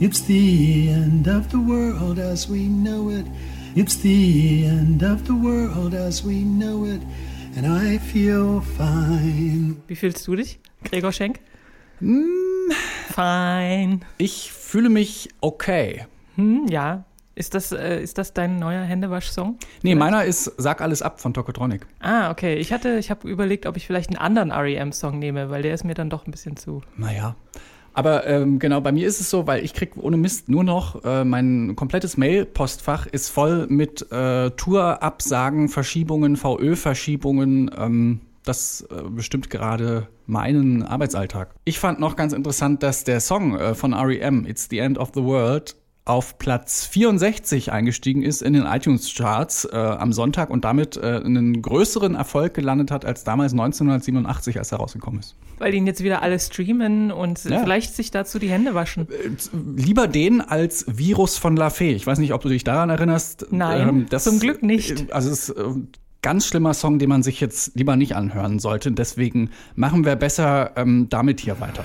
It's the end of the world as we know it. It's the end of the world as we know it. And I feel fine. Wie fühlst du dich, Gregor Schenk? Hm, Fine. ich fühle mich okay. Hm, ja. Ist das, äh, ist das dein neuer Händewasch-Song? Nee, meiner ist Sag alles ab von Tokotronic. Ah, okay. Ich hatte, ich habe überlegt, ob ich vielleicht einen anderen REM-Song nehme, weil der ist mir dann doch ein bisschen zu. Naja. Aber ähm, genau, bei mir ist es so, weil ich krieg ohne Mist nur noch, äh, mein komplettes Mail-Postfach ist voll mit äh, Tour-Absagen, Verschiebungen, VÖ-Verschiebungen. Ähm, das äh, bestimmt gerade meinen Arbeitsalltag. Ich fand noch ganz interessant, dass der Song äh, von REM, It's the End of the World, auf Platz 64 eingestiegen ist in den iTunes-Charts äh, am Sonntag und damit äh, einen größeren Erfolg gelandet hat als damals 1987, als er rausgekommen ist. Weil die ihn jetzt wieder alle streamen und Ja. vielleicht sich dazu die Hände waschen. Lieber den als Virus von La Fee. Ich weiß nicht, ob du dich daran erinnerst. Ähm, Nein, zum Glück nicht. Also es ist äh, ganz schlimmer Song, den man sich jetzt lieber nicht anhören sollte. Deswegen machen wir besser ähm, damit hier weiter.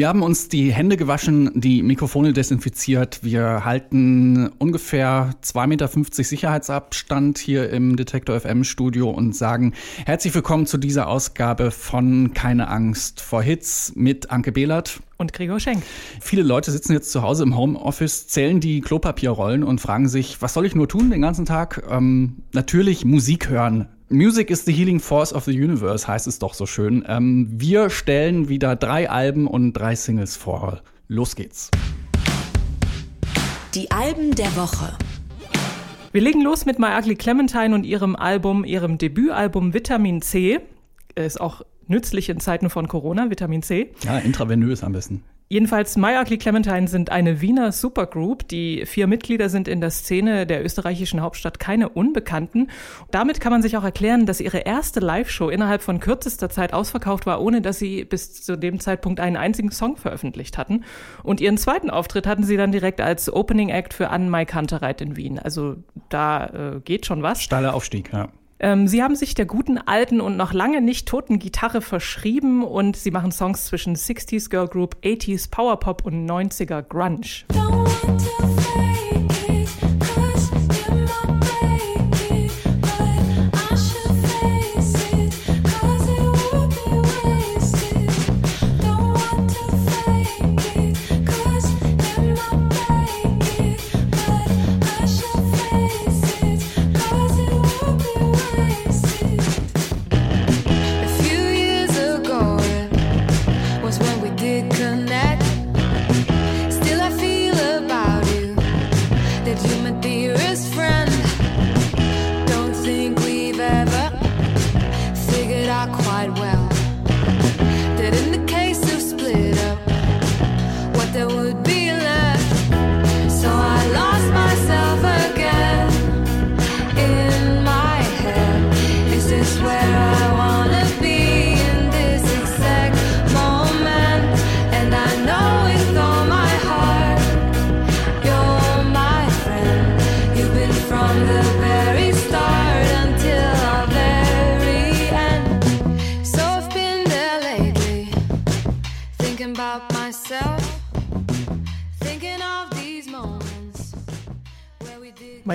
Wir haben uns die Hände gewaschen, die Mikrofone desinfiziert. Wir halten ungefähr 2,50 Meter Sicherheitsabstand hier im Detektor FM Studio und sagen herzlich willkommen zu dieser Ausgabe von Keine Angst vor Hits mit Anke Behlert. Und Gregor Schenk. Viele Leute sitzen jetzt zu Hause im Homeoffice, zählen die Klopapierrollen und fragen sich, was soll ich nur tun den ganzen Tag? Ähm, natürlich Musik hören. Music is the healing force of the universe, heißt es doch so schön. Ähm, wir stellen wieder drei Alben und drei Singles vor. Los geht's. Die Alben der Woche. Wir legen los mit My Ugly Clementine und ihrem Album, ihrem Debütalbum Vitamin C. Ist auch nützlich in Zeiten von Corona, Vitamin C. Ja, intravenös am besten. Jedenfalls, My Ugly Clementine sind eine Wiener Supergroup. Die vier Mitglieder sind in der Szene der österreichischen Hauptstadt keine Unbekannten. Damit kann man sich auch erklären, dass ihre erste Live-Show innerhalb von kürzester Zeit ausverkauft war, ohne dass sie bis zu dem Zeitpunkt einen einzigen Song veröffentlicht hatten. Und ihren zweiten Auftritt hatten sie dann direkt als Opening Act für Anne Mai Kantereit in Wien. Also da äh, geht schon was. Steiler Aufstieg, ja. Ähm, sie haben sich der guten alten und noch lange nicht toten Gitarre verschrieben und sie machen Songs zwischen 60s Girl Group, 80s Power Pop und 90er Grunge.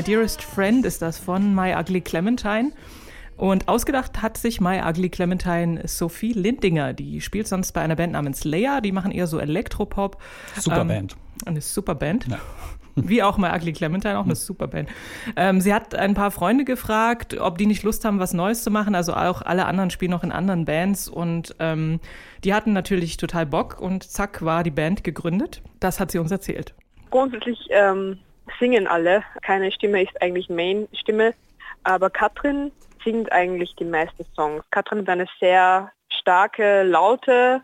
Dearest Friend ist das von My Ugly Clementine. Und ausgedacht hat sich My Ugly Clementine Sophie Lindinger. Die spielt sonst bei einer Band namens Leia. Die machen eher so Elektropop. Super Ähm, Band. Eine super Band. Ja. Wie auch My Ugly Clementine, auch eine super Band. Ähm, sie hat ein paar Freunde gefragt, ob die nicht Lust haben, was Neues zu machen. Also auch alle anderen spielen noch in anderen Bands. Und ähm, die hatten natürlich total Bock. Und zack, war die Band gegründet. Das hat sie uns erzählt. Grundsätzlich ähm, singen alle. Keine Stimme ist eigentlich Main-Stimme. Aber Katrin singt eigentlich die meisten Songs. Katrin hat eine sehr starke, laute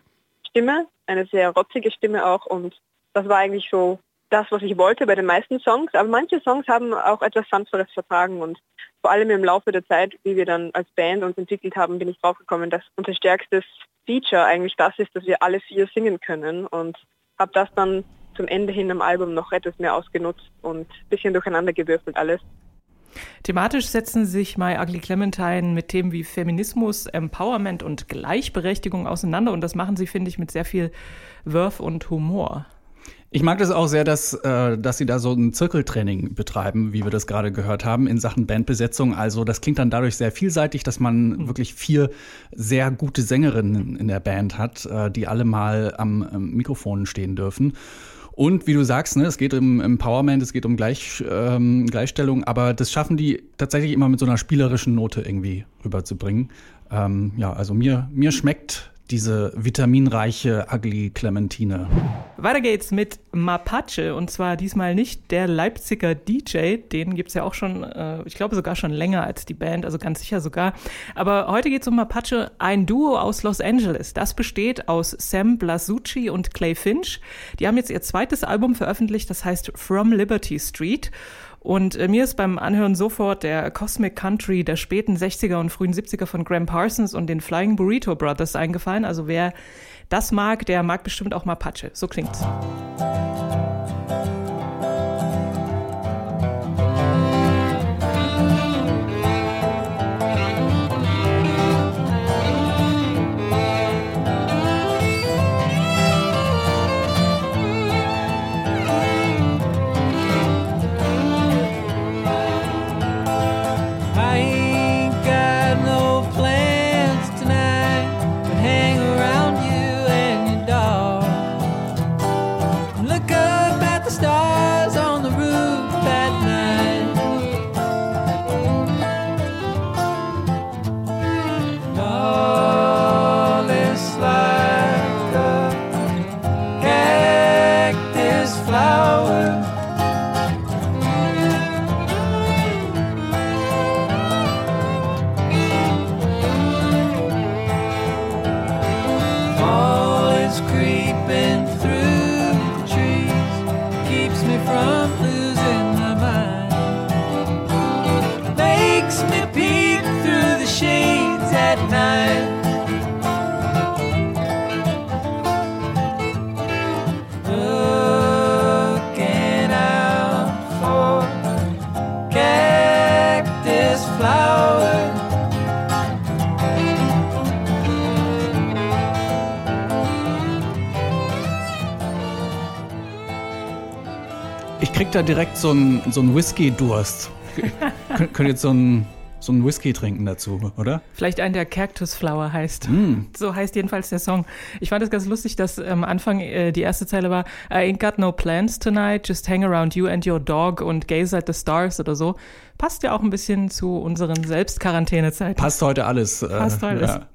Stimme, eine sehr rotzige Stimme auch. Und das war eigentlich so das, was ich wollte bei den meisten Songs. Aber manche Songs haben auch etwas Sanfteres vertragen. Und vor allem im Laufe der Zeit, wie wir dann als Band uns entwickelt haben, bin ich draufgekommen, dass unser stärkstes Feature eigentlich das ist, dass wir alle vier singen können. Und habe das dann zum Ende hin am Album noch etwas mehr ausgenutzt und ein bisschen durcheinander gewürfelt alles. Thematisch setzen sich My Ugly Clementine mit Themen wie Feminismus, Empowerment und Gleichberechtigung auseinander und das machen sie, finde ich, mit sehr viel Wurf und Humor. Ich mag das auch sehr, dass, äh, dass sie da so ein Zirkeltraining betreiben, wie wir das gerade gehört haben, in Sachen Bandbesetzung. Also das klingt dann dadurch sehr vielseitig, dass man wirklich vier sehr gute Sängerinnen in der Band hat, äh, die alle mal am ähm, Mikrofon stehen dürfen. Und wie du sagst, ne, es geht um Empowerment, es geht um Gleich, ähm, Gleichstellung, aber das schaffen die tatsächlich immer mit so einer spielerischen Note irgendwie rüberzubringen. Ähm, ja, also mir, mir schmeckt diese vitaminreiche Ugly Clementine. Weiter geht's mit Mapache und zwar diesmal nicht der Leipziger DJ, den gibt's ja auch schon, äh, ich glaube sogar schon länger als die Band, also ganz sicher sogar. Aber heute geht's um Mapache, ein Duo aus Los Angeles. Das besteht aus Sam Blasucci und Clay Finch. Die haben jetzt ihr zweites Album veröffentlicht, das heißt From Liberty Street. Und äh, mir ist beim Anhören sofort der Cosmic Country der späten 60er und frühen 70er von Graham Parsons und den Flying Burrito Brothers eingefallen. Also wer das mag, der mag bestimmt auch Mapache. So klingt's. Ich krieg da direkt so einen so einen Whisky-Durst. Könnt könnt jetzt so einen so einen Whisky trinken dazu, oder? Vielleicht einen, der Cactus Flower heißt. Mm. So heißt jedenfalls der Song. Ich fand es ganz lustig, dass am Anfang äh, die erste Zeile war I ain't got no plans tonight, just hang around you and your dog und gaze at the stars oder so. Passt ja auch ein bisschen zu unseren Selbstquarantänezeiten. Passt heute alles. äh, Passt alles. ja.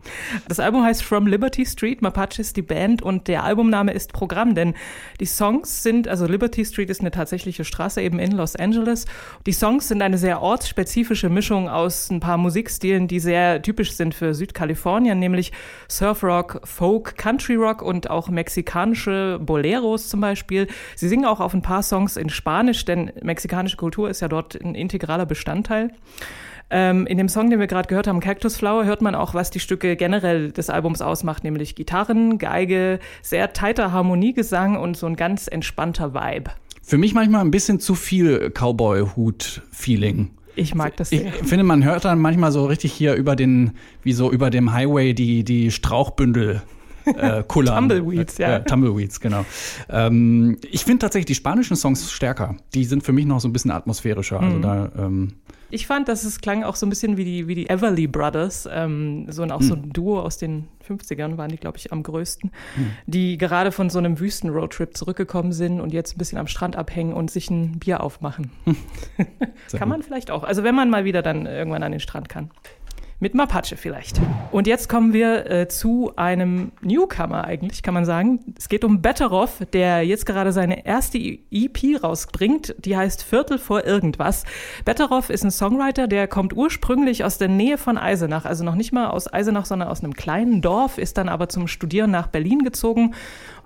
Das Album heißt From Liberty Street, Mapache ist die Band und der Albumname ist Programm, denn die Songs sind, also Liberty Street ist eine tatsächliche Straße eben in Los Angeles. Die Songs sind eine sehr ortsspezifische Mischung aus ein paar Musikstilen, die sehr typisch sind für Südkalifornien, nämlich Surfrock, Folk, Country Rock und auch mexikanische Boleros zum Beispiel. Sie singen auch auf ein paar Songs in Spanisch, denn mexikanische Kultur ist ja dort ein integraler Bestandteil. Ähm, in dem Song, den wir gerade gehört haben, Cactus Flower, hört man auch, was die Stücke generell des Albums ausmacht, nämlich Gitarren, Geige, sehr tighter Harmoniegesang und so ein ganz entspannter Vibe. Für mich manchmal ein bisschen zu viel Cowboy-Hut-Feeling. Ich mag das Ich sehr. finde, man hört dann manchmal so richtig hier über den, wie so über dem Highway die, die Strauchbündel äh, kullern. Tumbleweeds, ja. Äh, Tumbleweeds, genau. Ähm, ich finde tatsächlich die spanischen Songs stärker. Die sind für mich noch so ein bisschen atmosphärischer. Mhm. Also da, ähm, Ich fand, dass es klang auch so ein bisschen wie die, wie die Everly Brothers, ähm, so ein, auch so ein Duo aus den 50ern waren die, glaube ich, am größten, die gerade von so einem Wüsten-Roadtrip zurückgekommen sind und jetzt ein bisschen am Strand abhängen und sich ein Bier aufmachen. sehr kann man vielleicht auch. Also wenn man mal wieder dann irgendwann an den Strand kann. Mit Mapache vielleicht. Und jetzt kommen wir äh, zu einem Newcomer eigentlich, kann man sagen. Es geht um Betteroff, der jetzt gerade seine erste EP rausbringt. Die heißt Viertel vor irgendwas. Betteroff ist ein Songwriter, der kommt ursprünglich aus der Nähe von Eisenach. Also noch nicht mal aus Eisenach, sondern aus einem kleinen Dorf, ist dann aber zum Studieren nach Berlin gezogen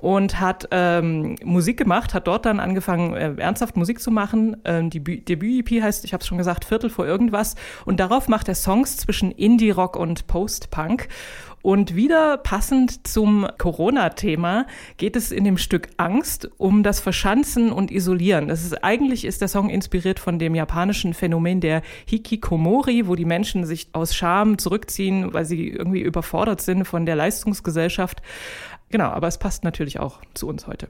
und hat ähm, Musik gemacht, hat dort dann angefangen, äh, ernsthaft Musik zu machen. Ähm, die Bü- Debüt-EP heißt, ich habe es schon gesagt, Viertel vor irgendwas. Und darauf macht er Songs zwischen Indie-Rock und Post-Punk. Und wieder passend zum Corona-Thema geht es in dem Stück Angst um das Verschanzen und Isolieren. Das ist, eigentlich ist der Song inspiriert von dem japanischen Phänomen der Hikikomori, wo die Menschen sich aus Scham zurückziehen, weil sie irgendwie überfordert sind von der Leistungsgesellschaft. Genau, aber es passt natürlich auch zu uns heute.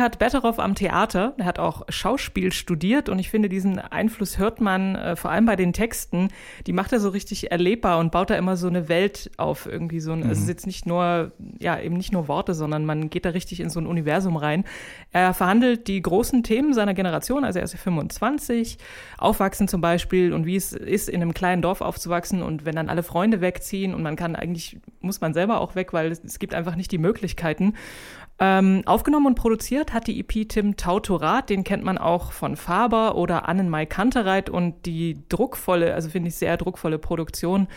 Da. Angefangen hat Betteroff am Theater. Er hat auch Schauspiel studiert und ich finde, diesen Einfluss hört man äh, vor allem bei den Texten. Die macht er so richtig erlebbar und baut da immer so eine Welt auf irgendwie so. Ein, Also es ist jetzt nicht nur, ja, eben nicht nur Worte, sondern man geht da richtig in so ein Universum rein. Er verhandelt die großen Themen seiner Generation, also er ist ja 25, Aufwachsen zum Beispiel und wie es ist, in einem kleinen Dorf aufzuwachsen und wenn dann alle Freunde wegziehen und man kann eigentlich, muss man selber auch weg, weil es, es gibt einfach nicht die Möglichkeiten. Ähm, aufgenommen und produziert hat die EP Tim Tautorat, den kennt man auch von Faber oder Annenmai Kantereit und die druckvolle, also finde ich sehr druckvolle Produktion,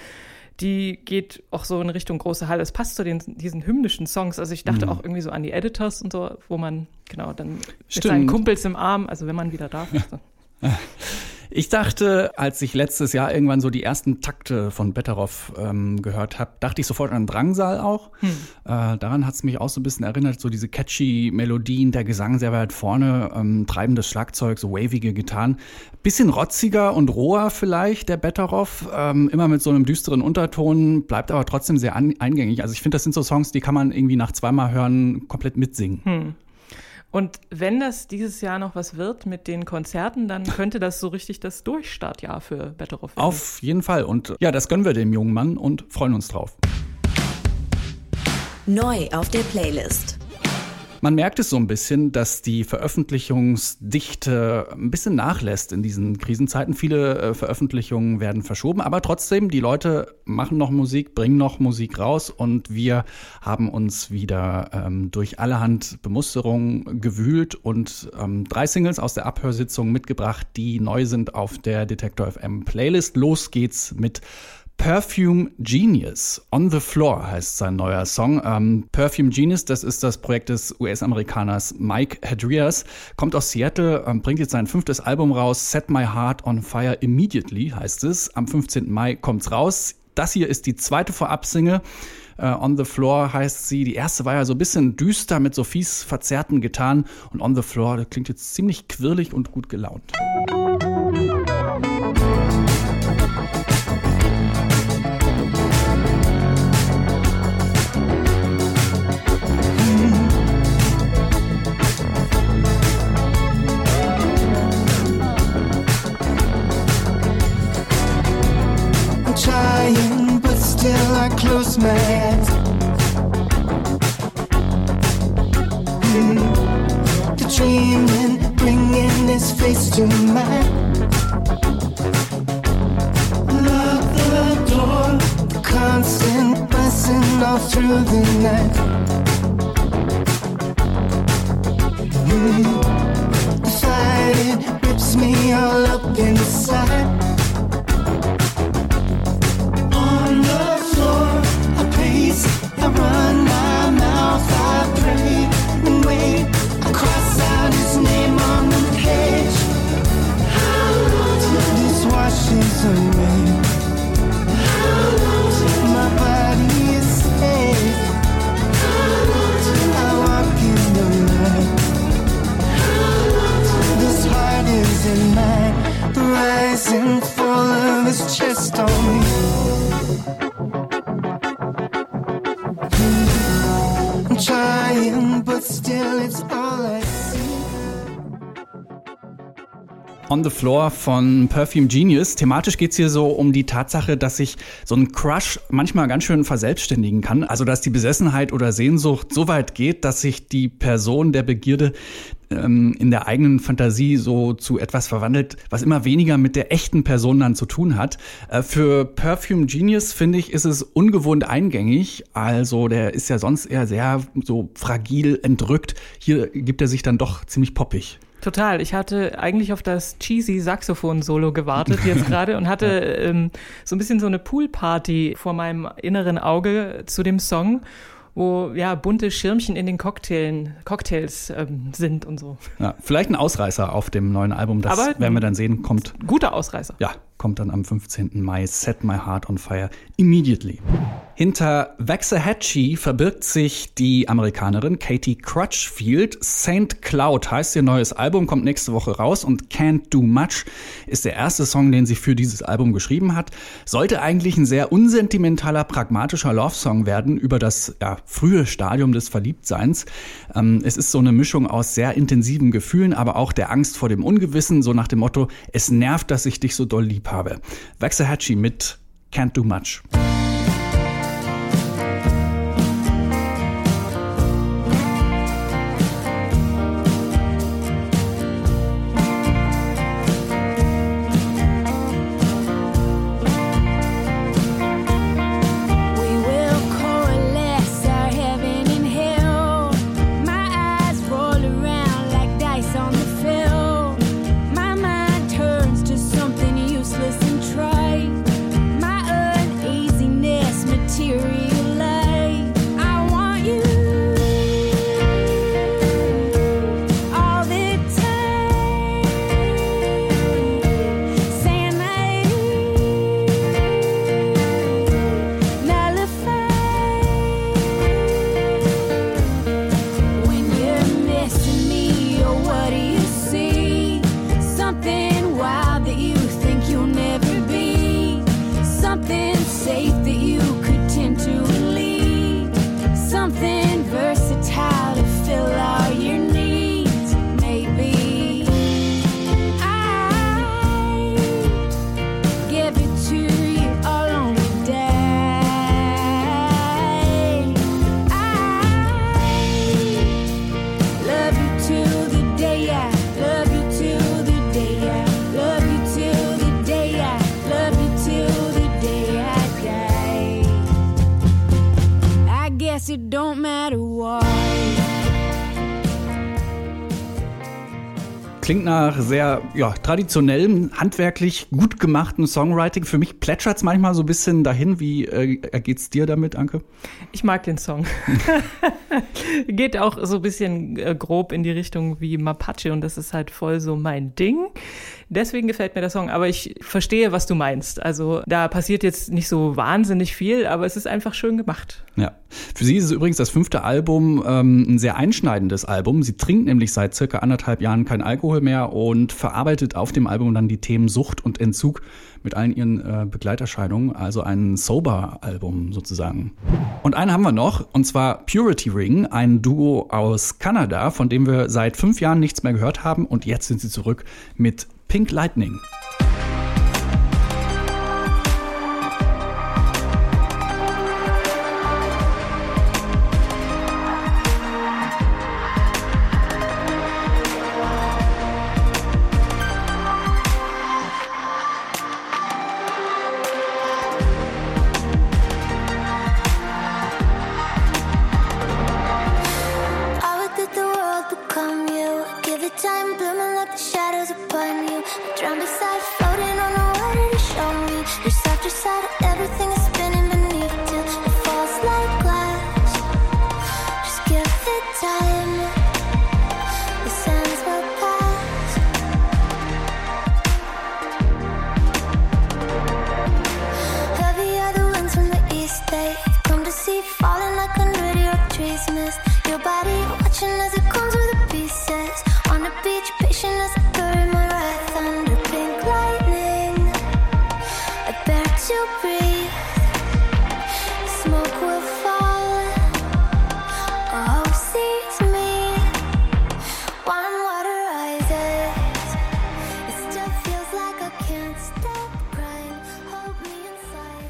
die geht auch so in Richtung große Halle. Es passt zu den, diesen hymnischen Songs. Also ich dachte auch irgendwie so an die Editors und so, wo man, genau, dann mit Stimmt. seinen Kumpels im Arm, also wenn man wieder darf. So. Ich dachte, als ich letztes Jahr irgendwann so die ersten Takte von Betteroff ähm, gehört habe, dachte ich sofort an Drangsal auch. Äh, daran hat es mich auch so ein bisschen erinnert, so diese catchy Melodien, der Gesang sehr weit vorne, ähm, treibendes Schlagzeug, so wavige Gitarren. Bisschen rotziger und roher vielleicht, der Betteroff, ähm, immer mit so einem düsteren Unterton, bleibt aber trotzdem sehr eingängig. Also ich finde, das sind so Songs, die kann man irgendwie nach zweimal hören komplett mitsingen. Und wenn das dieses Jahr noch was wird mit den Konzerten, dann könnte das so richtig das Durchstartjahr für Betteroff werden. Auf jeden Fall. Und ja, das gönnen wir dem jungen Mann und freuen uns drauf. Neu auf der Playlist. Man merkt es so ein bisschen, dass die Veröffentlichungsdichte ein bisschen nachlässt in diesen Krisenzeiten. Viele äh, Veröffentlichungen werden verschoben, aber trotzdem, die Leute machen noch Musik, bringen noch Musik raus und wir haben uns wieder ähm, durch allerhand Bemusterungen gewühlt und ähm, drei Singles aus der Abhörsitzung mitgebracht, die neu sind auf der Detektor FM Playlist. Los geht's mit Perfume Genius. On the Floor heißt sein neuer Song. Ähm, Perfume Genius, das ist das Projekt des US-Amerikaners Mike Hadrias, kommt aus Seattle, ähm, bringt jetzt sein fünftes Album raus. Set My Heart on Fire Immediately heißt es. Am 15. Mai kommt's raus. Das hier ist die zweite Vorabsingle. Äh, on the Floor heißt sie. Die erste war ja so ein bisschen düster mit so fies verzerrten Gitarren. Und On the Floor, das klingt jetzt ziemlich quirlig und gut gelaunt. I close my eyes. Hmm. The dreaming, bringing his face to mine. Lock the door, the constant buzzing all through the night. Hmm. The fighting rips me all up inside. Tin full of his chest on me. I'm trying, but still it's all I. On the Floor von Perfume Genius. Thematisch geht's hier so um die Tatsache, dass sich so ein Crush manchmal ganz schön verselbstständigen kann. Also dass die Besessenheit oder Sehnsucht so weit geht, dass sich die Person der Begierde ähm, in der eigenen Fantasie so zu etwas verwandelt, was immer weniger mit der echten Person dann zu tun hat. Äh, für Perfume Genius finde ich, ist es ungewohnt eingängig. Also der ist ja sonst eher sehr so fragil, entrückt. Hier gibt er sich dann doch ziemlich poppig. Total. Ich hatte eigentlich auf das cheesy Saxophon-Solo gewartet jetzt gerade und hatte ähm, so ein bisschen so eine Poolparty vor meinem inneren Auge zu dem Song, wo ja bunte Schirmchen in den Cocktailen, Cocktails ähm, sind und so. Ja, vielleicht ein Ausreißer auf dem neuen Album, das Aber- werden wir dann sehen, kommt. Guter Ausreißer. Ja, kommt dann am 15. Mai. Set My Heart on Fire immediately. Hinter Waxahachie verbirgt sich die Amerikanerin Katie Crutchfield. Saint Cloud heißt ihr neues Album, kommt nächste Woche raus und Can't Do Much ist der erste Song, den sie für dieses Album geschrieben hat. Sollte eigentlich ein sehr unsentimentaler, pragmatischer Love-Song werden über das ja, frühe Stadium des Verliebtseins. Ähm, es ist so eine Mischung aus sehr intensiven Gefühlen, aber auch der Angst vor dem Ungewissen, so nach dem Motto, es nervt, dass ich dich so doll lieb habe. Waxahachie mit Can't Do Much. Klingt nach sehr ja, traditionellem, handwerklich gut gemachten Songwriting. Für mich plätschert's manchmal so ein bisschen dahin. Wie äh, geht's dir damit, Anke? Ich mag den Song. Geht auch so ein bisschen äh, grob in die Richtung wie Mapache und das ist halt voll so mein Ding. Deswegen gefällt mir der Song, aber ich verstehe, was du meinst. Also da passiert jetzt nicht so wahnsinnig viel, aber es ist einfach schön gemacht. Ja. Für sie ist es übrigens das fünfte Album ähm, ein sehr einschneidendes Album. Sie trinkt nämlich seit circa anderthalb Jahren kein Alkohol mehr und verarbeitet auf dem Album dann die Themen Sucht und Entzug mit allen ihren äh, Begleiterscheinungen, also ein Sober-Album sozusagen. Und einen haben wir noch, und zwar Purity Ring, ein Duo aus Kanada, von dem wir seit fünf Jahren nichts mehr gehört haben und jetzt sind sie zurück mit Pink Lightning.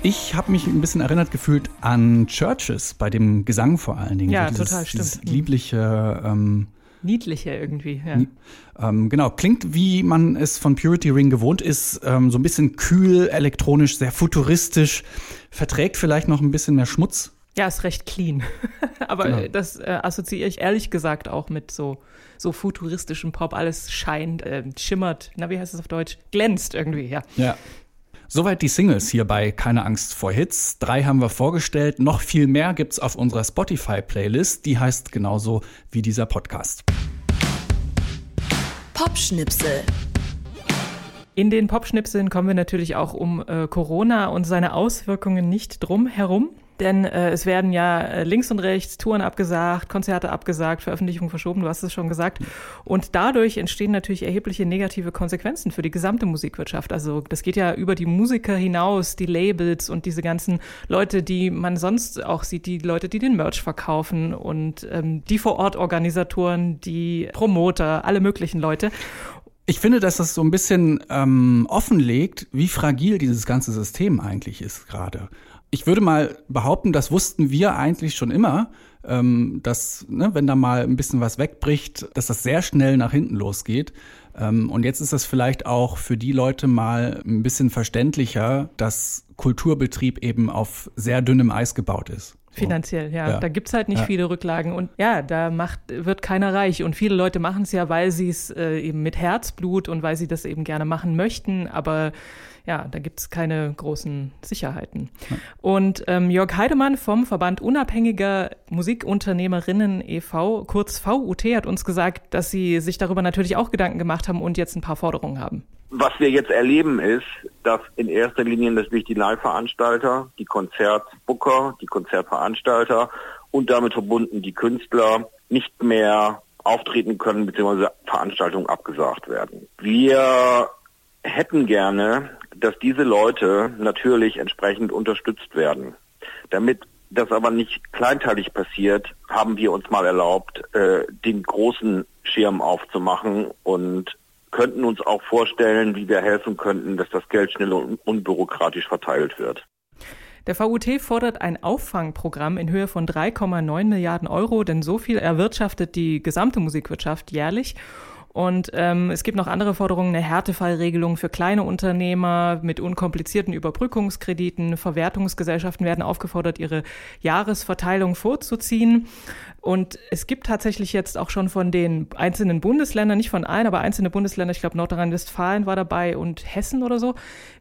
Ich habe mich ein bisschen erinnert gefühlt an Churches, bei dem Gesang vor allen Dingen. Ja, So dieses, total, stimmt. Dieses Mhm. liebliche, ähm, Niedlicher irgendwie, ja. Ähm, genau, klingt wie man es von Purity Ring gewohnt ist, ähm, so ein bisschen kühl, elektronisch, sehr futuristisch, verträgt vielleicht noch ein bisschen mehr Schmutz. Ja, ist recht clean. Aber Genau. das äh, assoziiere ich ehrlich gesagt auch mit so, so futuristischem Pop. Alles scheint, äh, schimmert, na, wie heißt es auf Deutsch? Glänzt irgendwie, ja. Ja. Soweit die Singles hier bei Keine Angst vor Hits. Drei haben wir vorgestellt. Noch viel mehr gibt's auf unserer Spotify-Playlist. Die heißt genauso wie dieser Podcast. Popschnipsel. In den Popschnipseln kommen wir natürlich auch um äh, Corona und seine Auswirkungen nicht drum herum. Denn äh, es werden ja äh, links und rechts Touren abgesagt, Konzerte abgesagt, Veröffentlichungen verschoben, du hast es schon gesagt. Und dadurch entstehen natürlich erhebliche negative Konsequenzen für die gesamte Musikwirtschaft. Also das geht ja über die Musiker hinaus, die Labels und diese ganzen Leute, die man sonst auch sieht, die Leute, die den Merch verkaufen und ähm, die Vor-Ort-Organisatoren, die Promoter, alle möglichen Leute. Ich finde, dass das so ein bisschen ähm, offenlegt, wie fragil dieses ganze System eigentlich ist gerade. Ich würde mal behaupten, das wussten wir eigentlich schon immer, ähm, dass, ne, wenn da mal ein bisschen was wegbricht, dass das sehr schnell nach hinten losgeht. Ähm, und jetzt ist das vielleicht auch für die Leute mal ein bisschen verständlicher, dass Kulturbetrieb eben auf sehr dünnem Eis gebaut ist. Finanziell, ja. Ja. Da gibt's halt nicht Ja. viele Rücklagen. Und ja, da macht, wird keiner reich. Und viele Leute machen es ja, weil sie es äh, eben mit Herzblut und weil sie das eben gerne machen möchten. Aber ja, da gibt's keine großen Sicherheiten. Und ähm, Jörg Heidemann vom Verband Unabhängiger Musikunternehmerinnen e.V., kurz VUT, hat uns gesagt, dass sie sich darüber natürlich auch Gedanken gemacht haben und jetzt ein paar Forderungen haben. Was wir jetzt erleben ist, dass in erster Linie natürlich die Live-Veranstalter, die Konzertbooker, die Konzertveranstalter und damit verbunden die Künstler nicht mehr auftreten können bzw. Veranstaltungen abgesagt werden. Wir hätten gerne, dass diese Leute natürlich entsprechend unterstützt werden. Damit das aber nicht kleinteilig passiert, haben wir uns mal erlaubt, äh, den großen Schirm aufzumachen und könnten uns auch vorstellen, wie wir helfen könnten, dass das Geld schnell und unbürokratisch verteilt wird. Der VUT fordert ein Auffangprogramm in Höhe von 3,9 Milliarden Euro, denn so viel erwirtschaftet die gesamte Musikwirtschaft jährlich. Und ähm, es gibt noch andere Forderungen, eine Härtefallregelung für kleine Unternehmer mit unkomplizierten Überbrückungskrediten. Verwertungsgesellschaften werden aufgefordert, ihre Jahresverteilung vorzuziehen. Und es gibt tatsächlich jetzt auch schon von den einzelnen Bundesländern, nicht von allen, aber einzelne Bundesländer, ich glaube Nordrhein-Westfalen war dabei und Hessen oder so,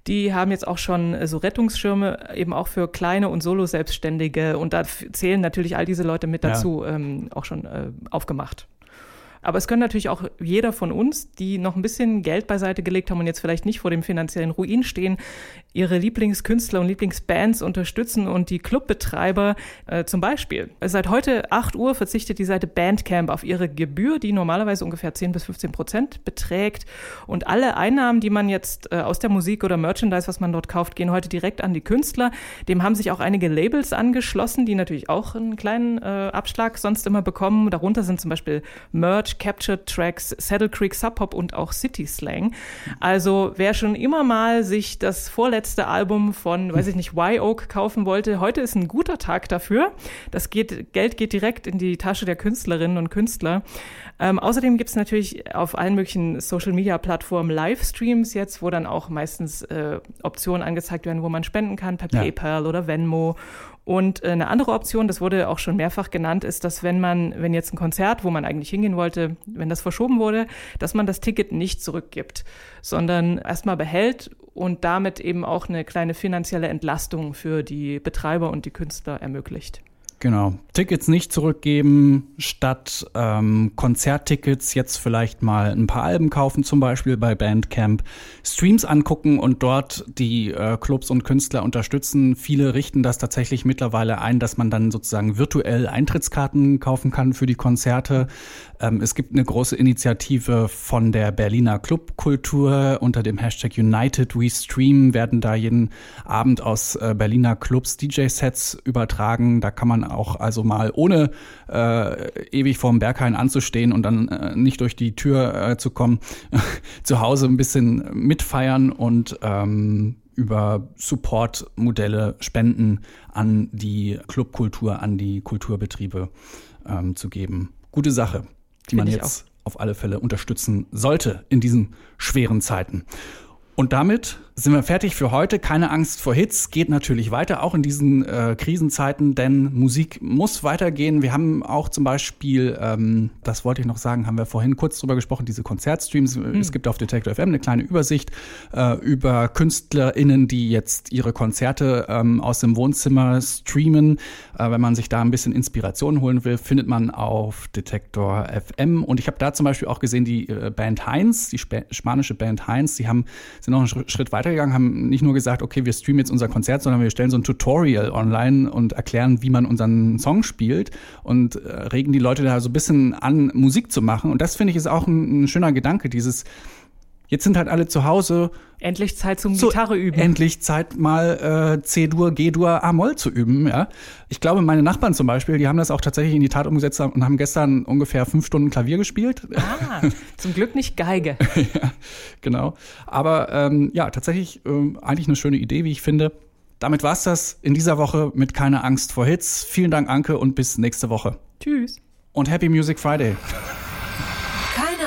die haben jetzt auch schon äh, so Rettungsschirme eben auch für kleine und Solo-Selbstständige. Und da zählen natürlich all diese Leute mit Ja. dazu ähm, auch schon äh, aufgemacht. Aber es können natürlich auch jeder von uns, die noch ein bisschen Geld beiseite gelegt haben und jetzt vielleicht nicht vor dem finanziellen Ruin stehen, ihre Lieblingskünstler und Lieblingsbands unterstützen und die Clubbetreiber äh, zum Beispiel. Seit heute 8 Uhr verzichtet die Seite Bandcamp auf ihre Gebühr, die normalerweise ungefähr 10 bis 15 Prozent beträgt. Und alle Einnahmen, die man jetzt äh, aus der Musik oder Merchandise, was man dort kauft, gehen heute direkt an die Künstler. Dem haben sich auch einige Labels angeschlossen, die natürlich auch einen kleinen äh, Abschlag sonst immer bekommen. Darunter sind zum Beispiel Merch, Captured Tracks, Saddle Creek Sub Pop und auch City Slang. Also wer schon immer mal sich das vorletzte Album von, weiß ich nicht, Y-Oak kaufen wollte, heute ist ein guter Tag dafür. Das geht, Geld geht direkt in die Tasche der Künstlerinnen und Künstler. Ähm, außerdem gibt es natürlich auf allen möglichen Social-Media-Plattformen Livestreams jetzt, wo dann auch meistens äh, Optionen angezeigt werden, wo man spenden kann, per Ja. PayPal oder Venmo. Und äh, eine andere Option, das wurde auch schon mehrfach genannt, ist, dass wenn man, wenn jetzt ein Konzert, wo man eigentlich hingehen wollte, wenn das verschoben wurde, dass man das Ticket nicht zurückgibt, sondern erstmal behält und damit eben auch eine kleine finanzielle Entlastung für die Betreiber und die Künstler ermöglicht. Genau. Tickets nicht zurückgeben, statt ähm, Konzerttickets jetzt vielleicht mal ein paar Alben kaufen, zum Beispiel bei Bandcamp, Streams angucken und dort die äh, Clubs und Künstler unterstützen. Viele richten das tatsächlich mittlerweile ein, dass man dann sozusagen virtuell Eintrittskarten kaufen kann für die Konzerte. Ähm, es gibt eine große Initiative von der Berliner Clubkultur unter dem Hashtag United We Stream werden da jeden Abend aus äh, Berliner Clubs DJ-Sets übertragen. Da kann man auch also mal ohne äh, ewig vorm Berghain anzustehen und dann äh, nicht durch die Tür äh, zu kommen, zu Hause ein bisschen mitfeiern und ähm, über Support-Modelle, Spenden an die Clubkultur, an die Kulturbetriebe ähm, zu geben. Gute Sache, die man Finde ich jetzt auf alle Fälle unterstützen sollte in diesen schweren Zeiten. Und damit sind wir fertig für heute. Keine Angst vor Hits geht natürlich weiter, auch in diesen äh, Krisenzeiten, denn Musik muss weitergehen. Wir haben auch zum Beispiel, ähm, das wollte ich noch sagen, haben wir vorhin kurz drüber gesprochen, diese Konzertstreams. Es gibt auf Detector FM eine kleine Übersicht äh, über KünstlerInnen, die jetzt ihre Konzerte ähm, aus dem Wohnzimmer streamen. Äh, wenn man sich da ein bisschen Inspiration holen will, findet man auf Detektor FM. Und ich habe da zum Beispiel auch gesehen, die äh, Band Heinz, die spa spanische Band Heinz, die haben, sind noch einen Schritt- Schritt weitergegangen, haben nicht nur gesagt, okay, wir streamen jetzt unser Konzert, sondern wir stellen so ein Tutorial online und erklären, wie man unseren Song spielt und äh, regen die Leute da so ein bisschen an, Musik zu machen. Und das finde ich ist auch ein, ein schöner Gedanke, dieses Jetzt sind halt alle zu Hause. Endlich Zeit zum So, Gitarre üben. Endlich Zeit mal äh, C-Dur, G-Dur, A-Moll zu üben. Ja, ich glaube, meine Nachbarn zum Beispiel, die haben das auch tatsächlich in die Tat umgesetzt und haben gestern ungefähr fünf Stunden Klavier gespielt. Ah, zum Glück nicht Geige. ja, genau. Aber ähm, ja, tatsächlich ähm, eigentlich eine schöne Idee, wie ich finde. Damit war's das in dieser Woche mit keine Angst vor Hits. Vielen Dank, Anke, und bis nächste Woche. Tschüss. Und Happy Music Friday.